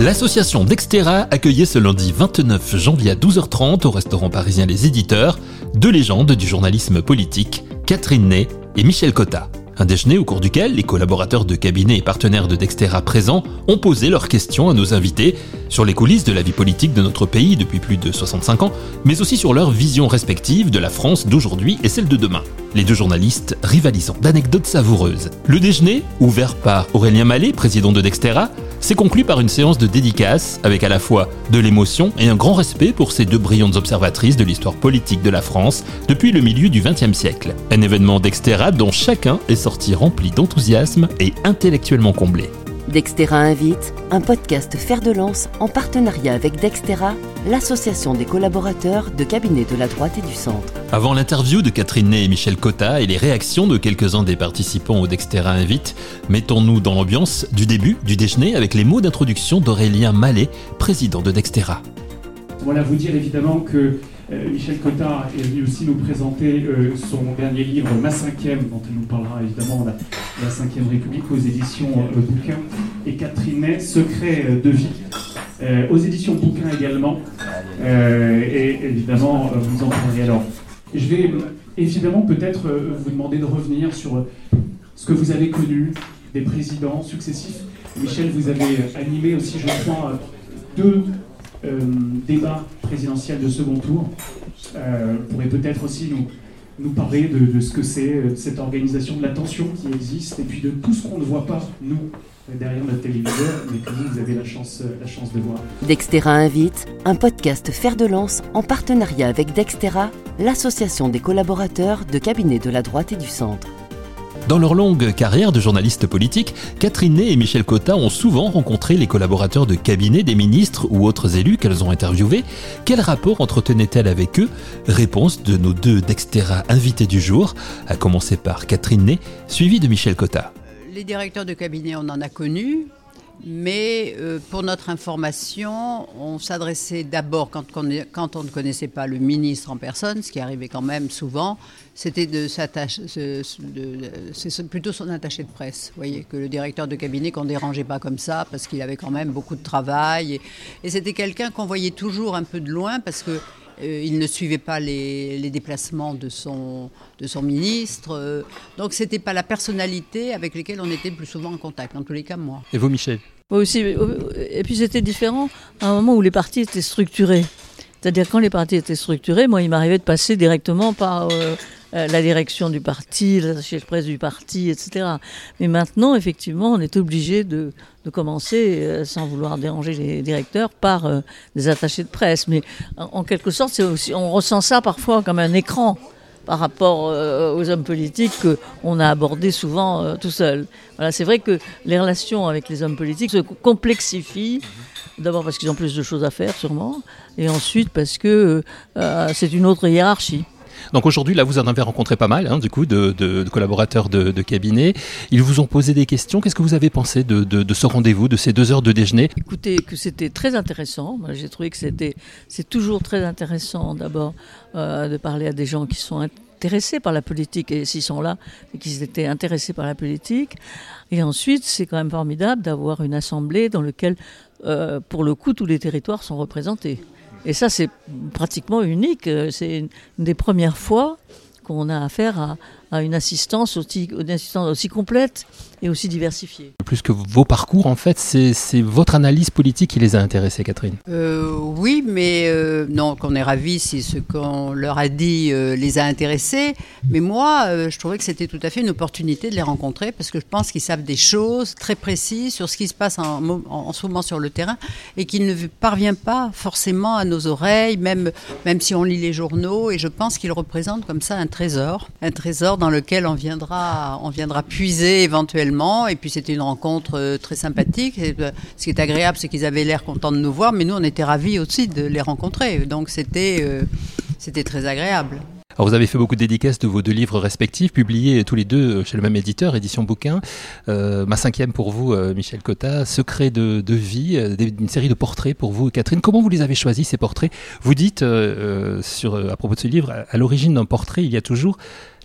L'association Dextera accueillait ce lundi 29 janvier à 12h30 au restaurant parisien Les Éditeurs deux légendes du journalisme politique, Catherine Ney et Michel Cotta. Un déjeuner au cours duquel les collaborateurs de cabinet et partenaires de Dextera présents ont posé leurs questions à nos invités sur les coulisses de la vie politique de notre pays depuis plus de 65 ans, mais aussi sur leur vision respective de la France d'aujourd'hui et celle de demain. Les deux journalistes rivalisant d'anecdotes savoureuses. Le déjeuner, ouvert par Aurélien Mallet, président de Dextera, s'est conclu par une séance de dédicace avec à la fois de l'émotion et un grand respect pour ces deux brillantes observatrices de l'histoire politique de la France depuis le milieu du XXe siècle. Un événement d'Extera dont chacun est sorti rempli d'enthousiasme et intellectuellement comblé. Dextera invite, un podcast fer de lance en partenariat avec Dextera, l'association des collaborateurs de cabinets de la droite et du centre. Avant l'interview de Catherine Ney et Michel Cotta et les réactions de quelques-uns des participants au Dextera Invite, mettons-nous dans l'ambiance du début du déjeuner avec les mots d'introduction d'Aurélien Mallet, président de Dextera. Voilà, vous dire évidemment que euh, Michel Cotta est venu aussi nous présenter euh, son dernier livre, Ma cinquième, dont il nous parlera évidemment la, la cinquième République aux éditions euh, Bouquin, et Catherine Ney, Secret de vie, aux éditions Bouquin également. et évidemment, vous en parlerez alors. Je vais évidemment peut-être vous demander de revenir sur ce que vous avez connu des présidents successifs. Michel, vous avez animé aussi, je crois, deux euh, débat présidentiel de second tour. Euh, pourrait peut-être aussi nous, nous parler de, ce que c'est euh, cette organisation de l'attention qui existe et puis de tout ce qu'on ne voit pas, nous, derrière notre téléviseur, mais que vous, vous avez la chance, la chance de voir. Dextera invite, un podcast fer de lance en partenariat avec Dextera, l'association des collaborateurs de cabinets de la droite et du centre. Dans leur longue carrière de journaliste politique, Catherine Ney et Michel Cotta ont souvent rencontré les collaborateurs de cabinet des ministres ou autres élus qu'elles ont interviewés. Quel rapport entretenaient-elles avec eux? Réponse de nos deux Dextera invités du jour, à commencer par Catherine Ney, suivie de Michel Cotta. Les directeurs de cabinet, on en a connu, mais euh, pour notre information, on s'adressait d'abord, quand, on ne connaissait pas le ministre en personne, ce qui arrivait quand même souvent, c'était de plutôt son attaché de presse. Voyez, que le directeur de cabinet qu'on dérangeait pas comme ça, parce qu'il avait quand même beaucoup de travail. et c'était quelqu'un qu'on voyait toujours un peu de loin, parce que euh, il ne suivait pas les, déplacements de son, de son ministre. Euh, donc, ce n'était pas la personnalité avec laquelle on était le plus souvent en contact, en tous les cas, moi. Et vous, Michel? Moi aussi. Et puis, c'était différent à un moment où les partis étaient structurés. C'est-à-dire, quand les partis étaient structurés, moi, il m'arrivait de passer directement par. Euh, la direction du parti, l'attaché de presse du parti, etc. Mais maintenant, effectivement, on est obligé de, commencer, euh, sans vouloir déranger les directeurs, par euh, des attachés de presse. Mais en, quelque sorte, on ressent ça parfois comme un écran par rapport euh, aux hommes politiques qu'on a abordés souvent tout seul. Voilà, c'est vrai que les relations avec les hommes politiques se complexifient. D'abord parce qu'ils ont plus de choses à faire, sûrement, et ensuite parce que c'est une autre hiérarchie. Donc aujourd'hui, là, vous en avez rencontré pas mal, hein, du coup, de, collaborateurs de, cabinet. Ils vous ont posé des questions. Qu'est-ce que vous avez pensé de, ce rendez-vous, de ces deux heures de déjeuner? Écoutez, que c'était très intéressant. J'ai trouvé que c'était, c'est toujours très intéressant, d'abord, euh, de parler à des gens qui sont intéressés par la politique, et s'ils sont là, et qu'ils étaient intéressés par la politique. Et ensuite, c'est quand même formidable d'avoir une assemblée dans laquelle, euh, pour le coup, tous les territoires sont représentés. Et ça, c'est pratiquement unique. C'est une des premières fois qu'on a affaire à, à une assistance aussi, une assistance aussi complète et aussi diversifiée. Plus que vos parcours, en fait, c'est votre analyse politique qui les a intéressés, Catherine euh, Oui, mais euh, non, qu'on est ravis si ce qu'on leur a dit euh, les a intéressés. Mais moi, je trouvais que c'était tout à fait une opportunité de les rencontrer parce que je pense qu'ils savent des choses très précises sur ce qui se passe en, en, ce moment sur le terrain et qu'ils ne parviennent pas forcément à nos oreilles, même, même si on lit les journaux. Et je pense qu'ils représentent comme ça un trésor, un trésor dans lequel on viendra, on viendra puiser éventuellement. Et puis c'était une rencontre euh, très sympathique. Euh, ce qui est agréable, c'est qu'ils avaient l'air contents de nous voir, mais nous, on était ravis aussi de les rencontrer. Donc c'était, euh, c'était très agréable. Alors vous avez fait beaucoup de dédicaces de vos deux livres respectifs, publiés tous les deux chez le même éditeur, édition bouquin. ma cinquième pour vous, Michel Cotta, Secret de, vie, une série de portraits pour vous, Catherine. Comment vous les avez choisis ces portraits? Vous dites sur, à propos de ce livre, à l'origine d'un portrait, il y a toujours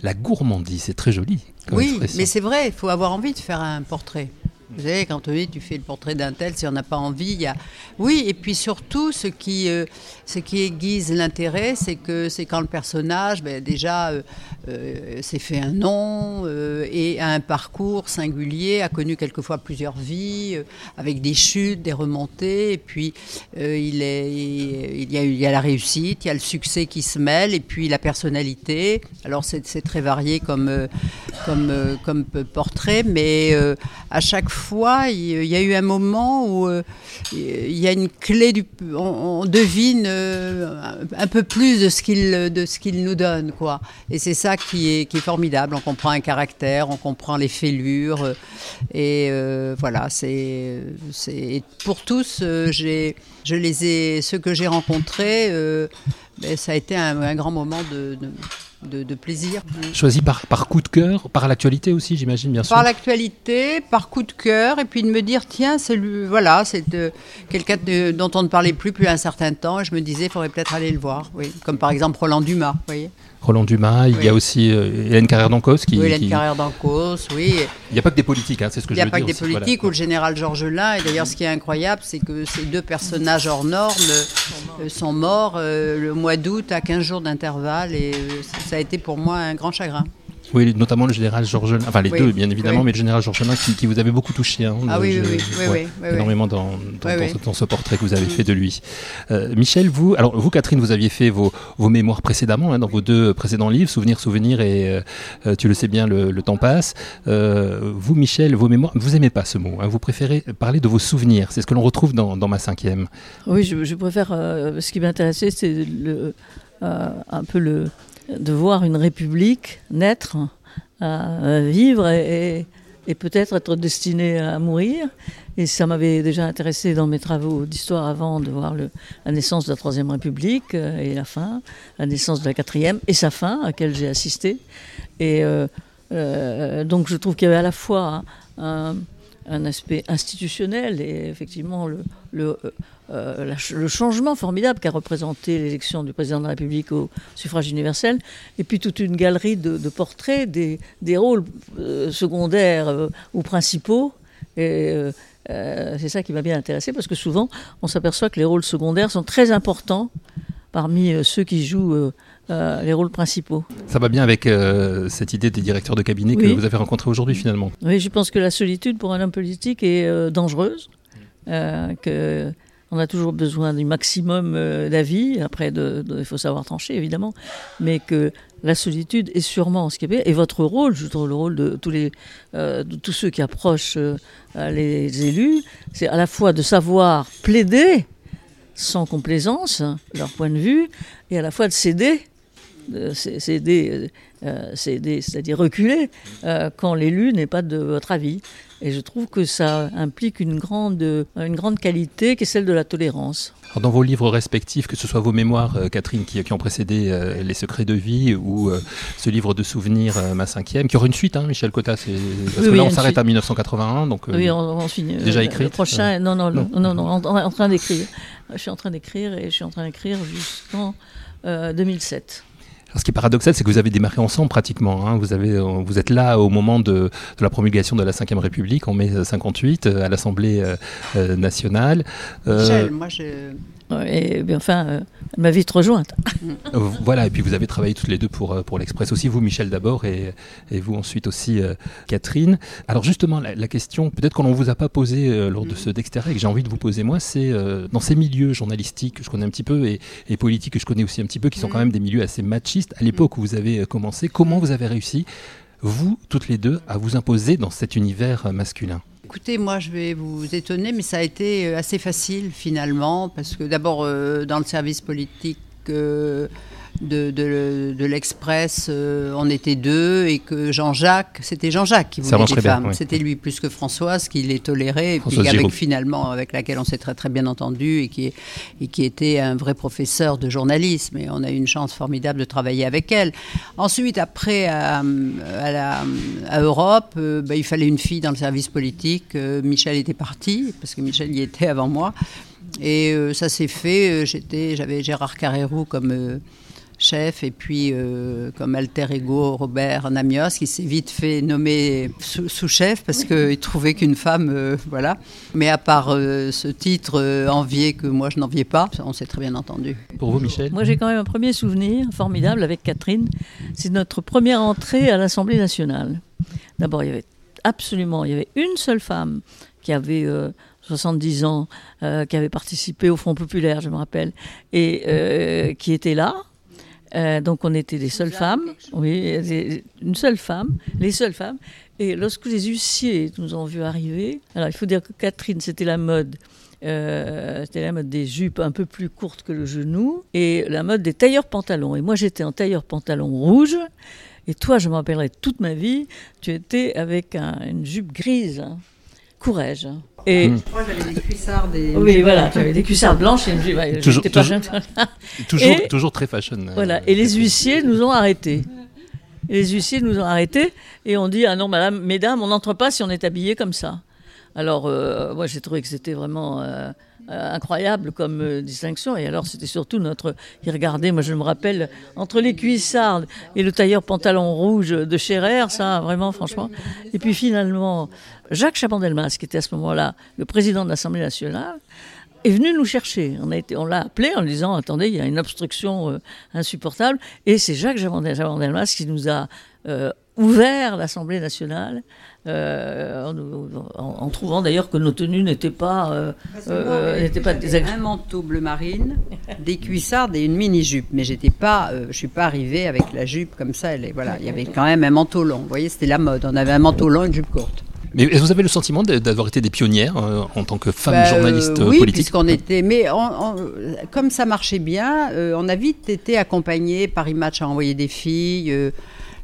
la gourmandise. C'est très joli. Oui, mais c'est vrai, il faut avoir envie de faire un portrait. Vous savez, quand oui, tu fais le portrait d'un tel, si on n'a pas envie, il y a... Oui, et puis surtout, ce qui, euh, ce qui aiguise l'intérêt, c'est que c'est quand le personnage, ben, déjà, euh, euh, s'est fait un nom et a un parcours singulier, a connu quelquefois plusieurs vies, avec des chutes, des remontées, et puis il, est, il, y a, il y a la réussite, il y a le succès qui se mêle, et puis la personnalité. Alors c'est très varié comme, comme, comme portrait, mais à chaque fois, fois, il y a eu un moment où euh, il y a une clé on, devine euh, un peu plus de ce qu'il de nous donne, quoi. Et c'est ça qui est qui est formidable. On comprend un caractère, on comprend les fêlures, euh, et voilà. C'est pour tous. je les ai ceux que j'ai rencontrés. Ben, ça a été un, grand moment de, plaisir. Choisi par, par coup de cœur, par l'actualité aussi, j'imagine, bien sûr. Par l'actualité, par coup de cœur, et puis de me dire, tiens, c'est lui, voilà, c'est quelqu'un dont on ne parlait plus depuis un certain temps, et je me disais, il faudrait peut-être aller le voir, oui. Comme par exemple Roland Dumas, vous voyez. Roland Dumas, il y a aussi euh, Hélène Carrère d'Ancos qui. Oui, Hélène Carrère d'Ancos, oui. Il n'y a pas que des politiques, hein, c'est ce que je veux dire. Il n'y a pas que des politiques, ou le général Georges Lain. Et d'ailleurs, ce qui est incroyable, c'est que ces deux personnages hors normes euh, sont morts euh, le mois d'août à 15 jours d'intervalle. Et ça a été pour moi un grand chagrin. Oui, notamment le général Georges enfin les deux bien évidemment, mais le général Georges qui, qui, vous avait beaucoup touché. Hein, ah oui, oui, oui, énormément dans, dans, ce, portrait que vous avez fait de lui. Euh, Michel, vous, alors vous Catherine, vous aviez fait vos, vos mémoires précédemment, hein, dans vos deux précédents livres, Souvenir, Souvenir et euh, euh, Tu le sais bien, le, temps passe. vous Michel, vos mémoires, vous aimez pas ce mot, hein, vous préférez parler de vos souvenirs, c'est ce que l'on retrouve dans, dans, ma cinquième. Oui, je, je préfère, ce qui m'intéressait, c'est un peu le de voir une république naître, vivre et, peut-être être destinée à mourir. Et ça m'avait déjà intéressé dans mes travaux d'histoire avant de voir la naissance de la Troisième République euh, et la fin, la naissance de la Quatrième et sa fin, à laquelle j'ai assisté. Et euh, euh, donc je trouve qu'il y avait à la fois un, un aspect institutionnel et effectivement le, le, euh, le changement formidable qu'a représenté l'élection du président de la République au suffrage universel, et puis toute une galerie de, portraits des, rôles euh, secondaires euh, ou principaux. Et c'est ça qui m'a bien intéressé parce que souvent on s'aperçoit que les rôles secondaires sont très importants parmi ceux qui jouent euh, les rôles principaux. Ça va bien avec euh, cette idée des directeurs de cabinet que vous avez rencontrés aujourd'hui finalement. Oui, je pense que la solitude pour un homme politique est euh, dangereuse, que on a toujours besoin du maximum d'avis. Après, il faut savoir trancher évidemment, mais que la solitude est sûrement ce qui est bien. Et votre rôle, je trouve le rôle de tous les, de tous ceux qui approchent les élus, c'est à la fois de savoir plaider sans complaisance leur point de vue, et à la fois de céder céder, euh, c'est-à-dire reculer euh, quand l'élu n'est pas de votre avis. Et je trouve que ça implique une grande, une grande qualité qui est celle de la tolérance. dans vos livres respectifs, que ce soit vos mémoires, euh, Catherine, qui, qui, ont précédé Les secrets de vie, ou ce livre de souvenirs, Ma cinquième, qui aura une suite, hein, Michel Cotta, parce que là on s'arrête à 1981, donc oui, on, finit. Déjà écrit. Le prochain, non, non, non, non, non, en, en train d'écrire. Je suis en train d'écrire et je suis en train d'écrire jusqu'en 2007 ce qui est paradoxal, c'est que vous avez démarré ensemble pratiquement. Hein. Euh, vous êtes là au moment de, la promulgation de la Ve République en mai 58 euh, à l'Assemblée euh, nationale. Michel, moi et bien, enfin, euh, elle m'a vite rejointe. Euh, voilà, et puis vous avez travaillé toutes les deux pour, euh, pour l'Express aussi, vous Michel d'abord et, et, vous ensuite aussi Catherine. Alors justement, la, question, peut-être qu'on ne vous a pas posé lors de ce Dexterra et que j'ai envie de vous poser moi, c'est dans ces milieux journalistiques que je connais un petit peu et, et, politiques que je connais aussi un petit peu, qui sont quand même des milieux assez machistes, à l'époque où vous avez commencé, comment vous avez réussi, vous, toutes les deux, à vous imposer dans cet univers masculin? Écoutez, moi je vais vous étonner, mais ça a été euh, assez facile finalement, parce que d'abord euh, dans le service politique, euh, de, de, l'Express, euh, on était deux, et que Jean-Jacques, c'était Jean-Jacques qui voulait des femmes. C'était lui plus que Françoise qui les tolérait, et puis avec, finalement, avec laquelle on s'est très très bien entendu, et qui, et qui était un vrai professeur de journalisme. Et on a eu une chance formidable de travailler avec elle. Ensuite, après, à, à, Europe, euh, bah, il fallait une fille dans le service politique. Euh, Michel était parti, parce que Michel y était avant moi. Et ça s'est fait. J'étais, j'avais Gérard Carrérou comme chef, et puis euh, comme alter ego Robert Namios, qui s'est vite fait nommer sous-chef parce qu'il trouvait qu'une femme, euh, voilà. Mais à part euh, ce titre envié que moi je n'enviais pas, on s'est très bien entendu. Pour vous, Michel Moi j'ai quand même un premier souvenir formidable avec Catherine. C'est notre première entrée à l'Assemblée nationale. D'abord, il y avait absolument, il y avait une seule femme qui avait 70 ans, qui avait participé au Front populaire, je me rappelle, et qui était là. Euh, donc on était les seules femmes, oui, une seule femme, les seules femmes. Et lorsque les huissiers nous ont vu arriver, alors il faut dire que Catherine, c'était la mode. Euh, c'était la mode des jupes un peu plus courtes que le genou et la mode des tailleurs pantalons. Et moi j'étais en tailleur pantalon rouge et toi, je m'en rappellerai toute ma vie, tu étais avec une jupe grise. Hein. Courage. Et hmm. moi j'avais des cuissardes et oui voilà j'avais des cuissardes blanches et toujours, toujours, toujours, toujours, très fashion. Euh, voilà et les huissiers nous ont arrêtés. les huissiers nous ont arrêtés et ont dit ah non madame mesdames on n'entre pas si on est habillé comme ça. Alors euh, moi j'ai trouvé que c'était vraiment euh, incroyable comme euh, distinction. Et alors, c'était surtout notre. Il regardait, moi je me rappelle, entre les cuissardes et le tailleur pantalon rouge de Scherer, ça, vraiment, franchement. Et puis finalement, Jacques Chabandelmas, qui était à ce moment-là le président de l'Assemblée nationale, est venu nous chercher. On, on l'a appelé en lui disant Attendez, il y a une obstruction euh, insupportable. Et c'est Jacques Chabandelmas qui nous a ouvert l'Assemblée nationale, euh, en, trouvant d'ailleurs que nos tenues n'étaient pas, euh, euh, n'étaient pas Un manteau bleu marine, des cuissardes et une mini-jupe. Mais j'étais pas, je suis pas arrivée avec la jupe comme ça. Elle est, voilà, il y avait quand même un manteau long. Vous voyez, c'était la mode. On avait un manteau long et une jupe courte. Mais vous avez le sentiment d'avoir été des pionnières en tant que femme bah, journaliste oui, politique puisqu'on était. Mais comme ça marchait bien, on a vite été accompagnés. Paris Match a envoyé des filles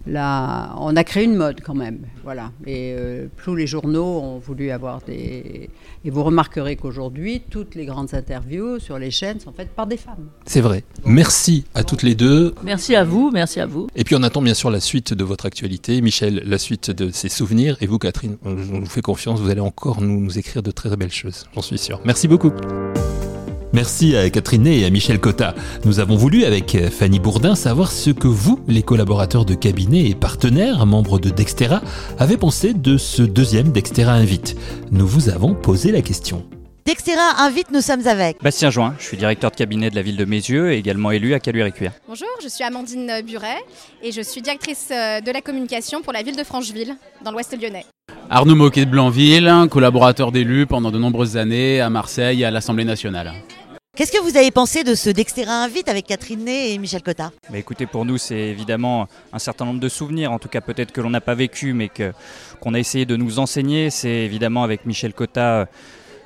on a créé une mode quand même, voilà. Et euh, tous les journaux ont voulu avoir des. Et vous remarquerez qu'aujourd'hui, toutes les grandes interviews sur les chaînes sont faites par des femmes. C'est vrai. Merci à toutes les deux. Merci à vous, merci à vous. Et puis on attend bien sûr la suite de votre actualité, Michel, la suite de ses souvenirs, et vous, Catherine, on vous fait confiance, vous allez encore nous, nous écrire de très belles choses, j'en suis sûr. Merci beaucoup. Merci à Catherine Ney et à Michel Cotta. Nous avons voulu, avec Fanny Bourdin, savoir ce que vous, les collaborateurs de cabinet et partenaires, membres de Dextera, avez pensé de ce deuxième Dextera Invite. Nous vous avons posé la question. Dextera Invite, nous sommes avec Bastien Join, je suis directeur de cabinet de la ville de Mézieux et également élu à Caluire-et-Cuire. Bonjour, je suis Amandine Buret et je suis directrice euh, de la communication pour la ville de Francheville, dans l'ouest lyonnais. Arnaud Moquet de Blanville, collaborateur d'élu pendant de nombreuses années à Marseille et à l'Assemblée nationale. Qu'est-ce que vous avez pensé de ce Dextera Invite avec Catherine Ney et Michel Cotta Écoutez, pour nous, c'est évidemment un certain nombre de souvenirs, en tout cas peut-être que l'on n'a pas vécu, mais qu'on a essayé de nous enseigner. C'est évidemment avec Michel Cotta euh,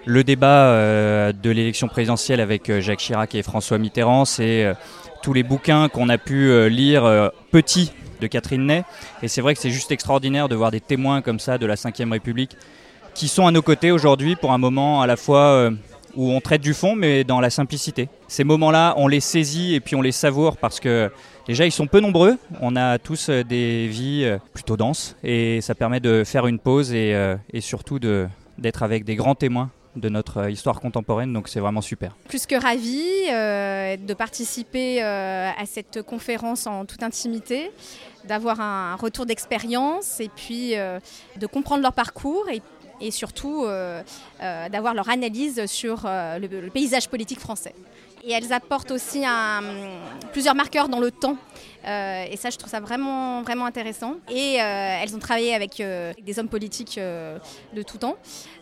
le débat euh, de l'élection présidentielle avec euh, Jacques Chirac et François Mitterrand. C'est tous les bouquins qu'on a pu lire petits de Catherine Ney. Et c'est vrai que c'est juste extraordinaire de voir des témoins comme ça de la Ve République qui sont à nos côtés aujourd'hui pour un moment à la fois où on traite du fond, mais dans la simplicité. Ces moments-là, on les saisit et puis on les savoure parce que déjà, ils sont peu nombreux. On a tous euh, des vies euh, plutôt denses et ça permet de faire une pause et, euh, surtout d'être avec des grands témoins de notre histoire contemporaine, donc c'est vraiment super. Plus que ravi de participer à cette conférence en toute intimité, d'avoir un retour d'expérience et puis de comprendre leur parcours et et surtout euh, euh, d'avoir leur analyse sur euh, le, paysage politique français. Et elles apportent aussi plusieurs marqueurs dans le temps. et ça, je trouve ça vraiment, vraiment intéressant. Et elles ont travaillé avec des hommes politiques de tout temps.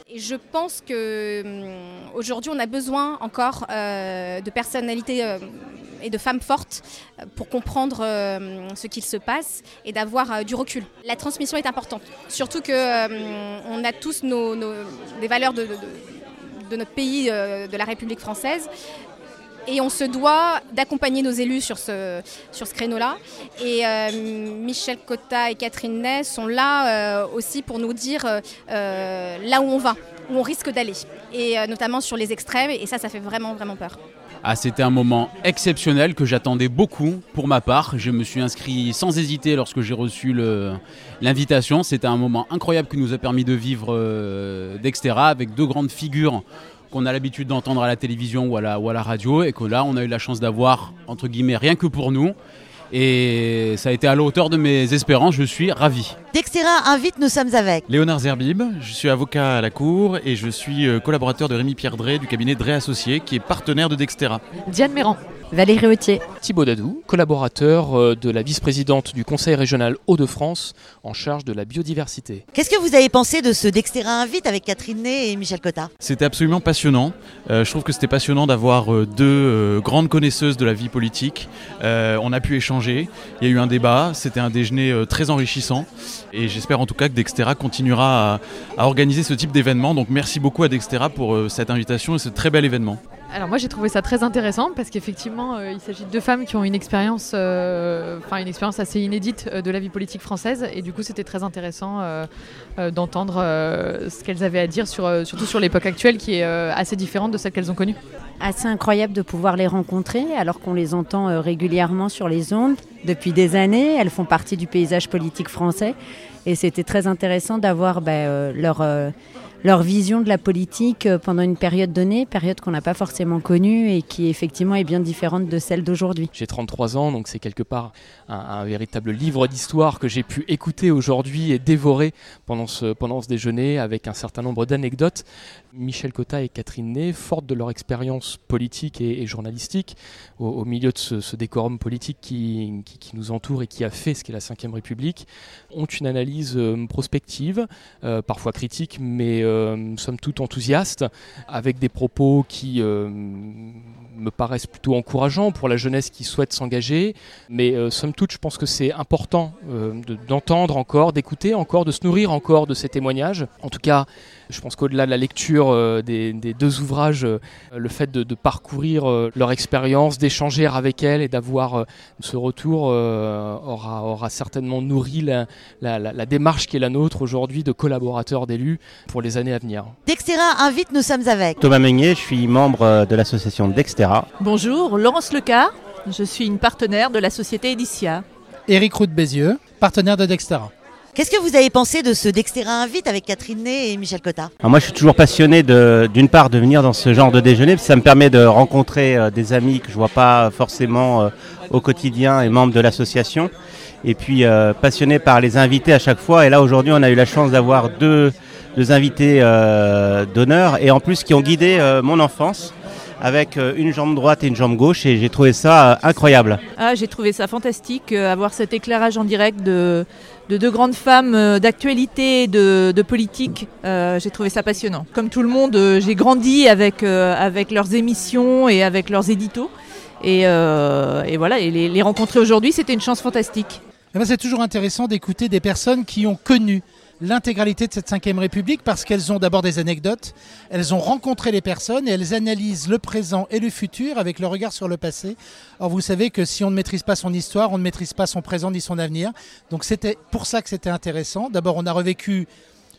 Et je pense qu'aujourd'hui, on a besoin encore de personnalités et de femmes fortes euh, pour comprendre euh, ce qu'il se passe et d'avoir euh, du recul. La transmission est importante, surtout que on a tous nos, des valeurs de, notre pays, de la République française, et on se doit d'accompagner nos élus sur ce, sur ce créneau-là. Et Michel Cotta et Catherine Ney sont là aussi pour nous dire là où on va, où on risque d'aller, et notamment sur les extrêmes, et ça, ça fait vraiment, vraiment peur. Ah, c'était un moment exceptionnel que j'attendais beaucoup pour ma part. Je me suis inscrit sans hésiter lorsque j'ai reçu l'invitation. C'était un moment incroyable qui nous a permis de vivre euh, d'Extera avec deux grandes figures qu'on a l'habitude d'entendre à la télévision ou à la, ou à la radio, et que là, on a eu la chance d'avoir, entre guillemets, rien que pour nous. Et ça a été à la hauteur de mes espérances, je suis ravi. Dextera invite, nous sommes avec. Léonard Zerbib, je suis avocat à la Cour et je suis euh, collaborateur de Rémi Pierre Drey du cabinet Drey Associés qui est partenaire de Dextera. Diane Méran. Valérie Autier. Thibaut Dadou, collaborateur euh, de la vice-présidente du Conseil régional Hauts-de-France en charge de la biodiversité. Qu'est-ce que vous avez pensé de ce Dextera Invite avec Catherine Ney et Michel Cotta? C'était absolument passionnant. Euh, je trouve que c'était passionnant d'avoir euh, deux grandes connaisseuses de la vie politique. on a pu échanger, il y a eu un débat, c'était un déjeuner très enrichissant et j'espère en tout cas que Dextera continuera à, à organiser ce type d'événement. Donc merci beaucoup à Dextera pour cette invitation et ce très bel événement. Alors moi j'ai trouvé ça très intéressant parce qu'effectivement euh, il s'agit de deux femmes qui ont une expérience, euh, enfin une expérience assez inédite euh, de la vie politique française et du coup c'était très intéressant d'entendre ce qu'elles avaient à dire sur, surtout sur l'époque actuelle qui est assez différente de celle qu'elles ont connue. Assez incroyable de pouvoir les rencontrer alors qu'on les entend régulièrement sur les ondes depuis des années. Elles font partie du paysage politique français et c'était très intéressant d'avoir ben, leur leur vision de la politique euh, pendant une période donnée, période qu'on n'a pas forcément connue et qui effectivement est bien différente de celle d'aujourd'hui. J'ai 33 ans, donc c'est quelque part un, véritable livre d'histoire que j'ai pu écouter aujourd'hui et dévorer pendant ce, pendant ce déjeuner avec un certain nombre d'anecdotes. Michel Cotta et Catherine Ney, fortes de leur expérience politique et, journalistique, au, milieu de ce, décorum politique qui, qui, nous entoure et qui a fait ce qu'est la Ve République, ont une analyse euh, prospective, euh, parfois critique, mais euh, somme toute enthousiaste, avec des propos qui euh, me paraissent plutôt encourageants pour la jeunesse qui souhaite s'engager. Mais somme toute, je pense que c'est important d'entendre encore, d'écouter encore, de se nourrir encore de ces témoignages. En tout cas, je pense qu'au-delà de la lecture euh, des, deux ouvrages, le fait de, parcourir euh, leur expérience, d'échanger avec elles et d'avoir ce retour aura, aura, certainement nourri la, démarche qui est la nôtre aujourd'hui de collaborateurs d'élus pour les années à venir. Dextera invite, nous sommes avec. Thomas Meunier, je suis membre de l'association Dextera. Bonjour, Laurence Lecar, je suis une partenaire de la société Edicia. Éric Roux Bézieux, partenaire de Dextera. Qu'est-ce que vous avez pensé de ce Dextera Invite avec Catherine Ney et Michel Cotta Moi, je suis toujours passionné d'une part de venir dans ce genre de déjeuner, ça me permet de rencontrer euh, des amis que je vois pas forcément euh, au quotidien et membres de l'association. Et puis euh, passionné par les invités à chaque fois. Et là, aujourd'hui, on a eu la chance d'avoir deux, deux, invités d'honneur et en plus qui ont guidé mon enfance avec une jambe droite et une jambe gauche et j'ai trouvé ça incroyable. Ah, j'ai trouvé ça fantastique, avoir cet éclairage en direct de, de deux grandes femmes euh, d'actualité, de, de politique. Euh, j'ai trouvé ça passionnant. Comme tout le monde, euh, j'ai grandi avec, avec leurs émissions et avec leurs éditos. Et, et voilà, et les, les rencontrer aujourd'hui, c'était une chance fantastique. Eh ben, c'est toujours intéressant d'écouter des personnes qui ont connu l'intégralité de cette Ve République parce qu'elles ont d'abord des anecdotes, elles ont rencontré les personnes et elles analysent le présent et le futur avec le regard sur le passé. Or, vous savez que si on ne maîtrise pas son histoire, on ne maîtrise pas son présent ni son avenir. Donc, c'était pour ça que c'était intéressant. D'abord, on a revécu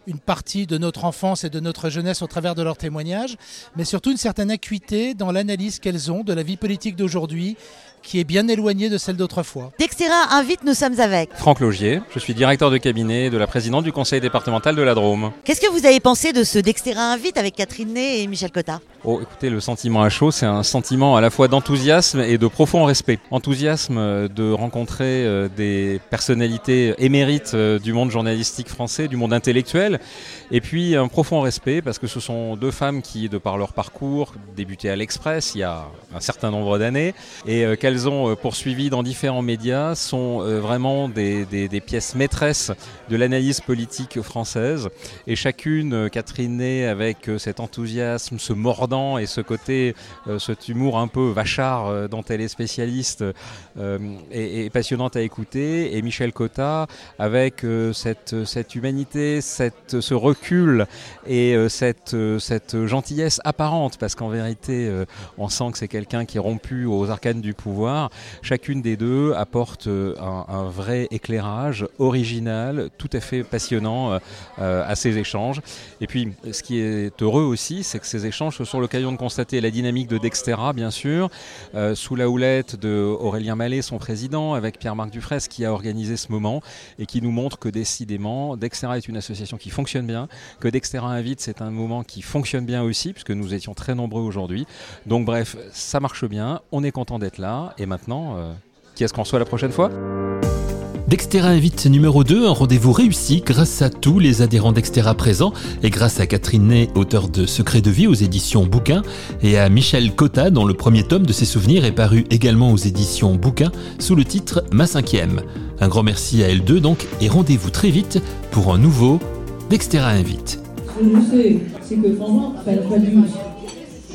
une partie de notre enfance et de notre jeunesse au travers de leurs témoignages, mais surtout une certaine acuité dans l'analyse qu'elles ont de la vie politique d'aujourd'hui qui est bien éloignée de celle d'autrefois. Dextera invite, nous sommes avec. Franck Logier, je suis directeur de cabinet de la présidente du conseil départemental de la Drôme. Qu'est-ce que vous avez pensé de ce Dextera invite avec Catherine Ney et Michel Cotta? Oh, écoutez, le sentiment à chaud, c'est un sentiment à la fois d'enthousiasme et de profond respect. Enthousiasme euh, de rencontrer euh, des personnalités émérites euh, du monde journalistique français, du monde intellectuel, et puis un profond respect parce que ce sont deux femmes qui, de par leur parcours, débutaient à l'Express il y a un certain nombre d'années, et qu'elles ont euh, poursuivi dans différents médias sont euh, vraiment des, pièces maîtresses de l'analyse politique française. Et chacune, euh, Catherine avec cet enthousiasme, ce mordant et ce côté, cet humour un peu vachard dont elle est spécialiste, est, passionnante à écouter. Et Michel Cotta, avec cette, humanité, ce recul et cette gentillesse apparente, parce qu'en vérité, on sent que c'est quelqu'un qui est rompu aux arcanes du pouvoir Chacune des deux apporte euh, un, vrai éclairage original, tout à fait passionnant euh, euh, à ces échanges. Et puis, ce qui est heureux aussi, c'est que ces échanges sont l'occasion de constater la dynamique de Dextera, bien sûr, sous la houlette de Mallet, son président, avec Pierre-Marc Dufresne qui a organisé ce moment et qui nous montre que décidément, Dextera est une association qui fonctionne bien, que Dextera Invite, c'est un moment qui fonctionne bien aussi, puisque nous étions très nombreux aujourd'hui. Donc bref, ça marche bien, on est content d'être là, et maintenant, euh, qui est-ce qu'on soit la prochaine fois? Dextera Invite numéro 2, un rendez-vous réussi grâce à tous les adhérents d'Extera présents et grâce à Catherine Ney, auteure de Secrets de vie aux éditions Bouquin, et à Michel Cotta, dont le premier tome de ses souvenirs est paru également aux éditions Bouquin sous le titre Ma cinquième. Un grand merci à L2 donc, et rendez-vous très vite pour un nouveau Dextera Invite. Ce que je sais, c'est que franchement, Fabius,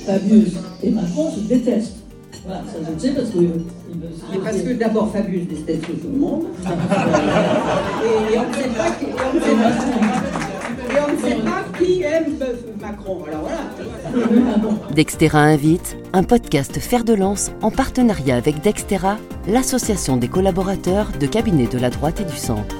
Fabius et Macron se détestent. Voilà, ça je le sais parce que. Mais parce que d'abord Fabius déteste tout le monde. et, et on ne sait pas qui, et on ne sait pas- et on ne sait pas qui aime Macron. Alors voilà. Dextera invite, un podcast fer de lance en partenariat avec Dextera, l'association des collaborateurs de cabinets de la droite et du centre.